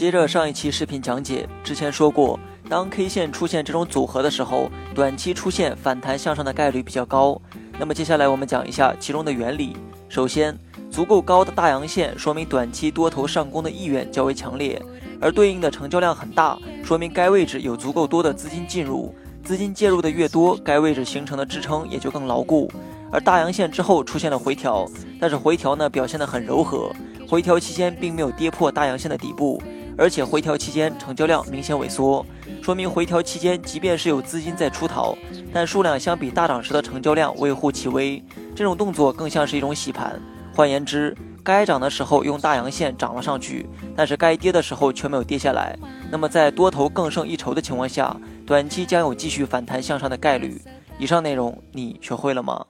接着上一期视频讲解，之前说过，当 K 线出现这种组合的时候，短期出现反弹向上的概率比较高。那么接下来我们讲一下其中的原理。首先，足够高的大阳线说明短期多头上攻的意愿较为强烈，而对应的成交量很大，说明该位置有足够多的资金进入。资金介入的越多，该位置形成的支撑也就更牢固。而大阳线之后出现了回调，但是回调呢表现得很柔和，回调期间并没有跌破大阳线的底部，而且回调期间成交量明显萎缩，说明回调期间即便是有资金在出逃，但数量相比大涨时的成交量微乎其微，这种动作更像是一种洗盘。换言之，该涨的时候用大阳线涨了上去，但是该跌的时候却没有跌下来。那么在多头更胜一筹的情况下，短期将有继续反弹向上的概率。以上内容你学会了吗？